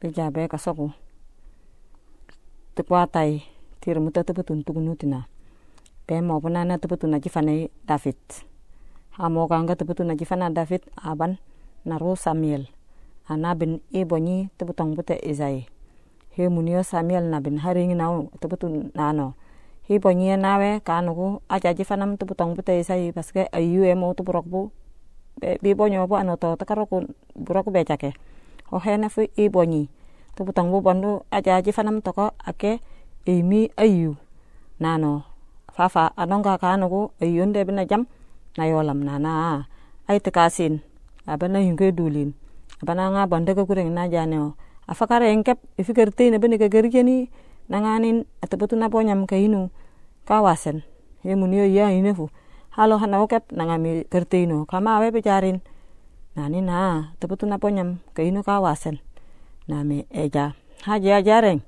bija be ka soku ti kwatai tiri muta tebetun tugunutina be mo puna na tebetun na jifane david. Amo kanga tebetun na jifana david aban naru samuel. Anabin ibonyi tebetong bute izai he munio samuel nabin haringi nau tebetun nano. Hibonyi nawe kanuku aja jifanam tebetong bute izai paske ayu emo teburok bu bi bonyo bu ano to takaroku burok becake o hene fu ibonyi tebetong bu bondu aja jifanam toko ake imi ayu nano fafa anonga kanuku ayunde bina jam na yolam nana. Ai tekasin abana yunge dulin. Abana nga bande ka kureng na jane o. Afakara engkep ifikerte na bene ka gerjeni nanganin atabetu na ponyam ka inu. Kawasen munio ya inefu. Halo hana okep nangami kerteino kama awe pecarin nani na tabetu na ponyam ka inu kawasen. Nami eja haji ajareng.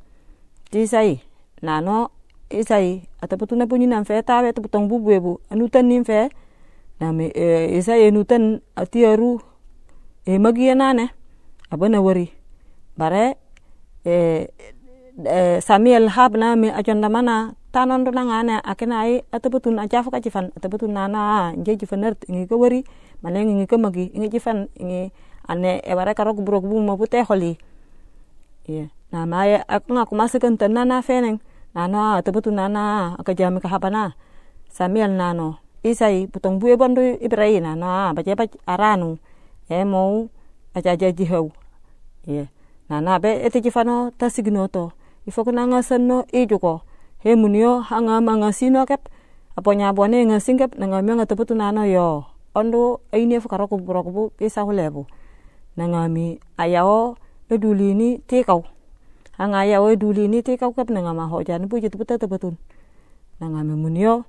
Tisai nano isai atabetu na punyi nam fe tawe tebetong bubuebu anutan nim fe. Nami e, isai enutan atiaru e magia nane. Abana wari bare e, e, Samuel hab na mi ajonda mana tanon do nangane akena ai atabutun ajafu ka jifan atabutun nana nje jifaner ngi ko wari mane ngi ko magi ngi jifan ngi ane e bare karo kubro kubu mo holi. Ye na maya ak nga kumasikan tan nana feneng nana atabutun nana aka jami ka habana Samuel nano. Isai butong bue bondo ibrai nana baje ba aranu e mau aja aja jihau ye nana be ete jifano tasignoto ifoko nanga sanno ijuko he munio hanga manga sino kep. Aponya bone nga singkep nanga mi nga teputu nano yo. Ondo aini fu karoko buroko bu pisa hulebu nanga mi ayao edulini tikau hanga ayao edulini tikau kep nanga ma hoja ni buji teputu teputun nanga mi munio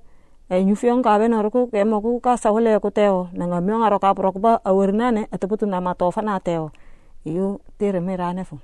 e nyufiong ka bena roku ke mo ku ka sahule ku teo. Nanga mi nga roka buroko ba awernane ateputu nama tofa na teo. Iyo tere merane fu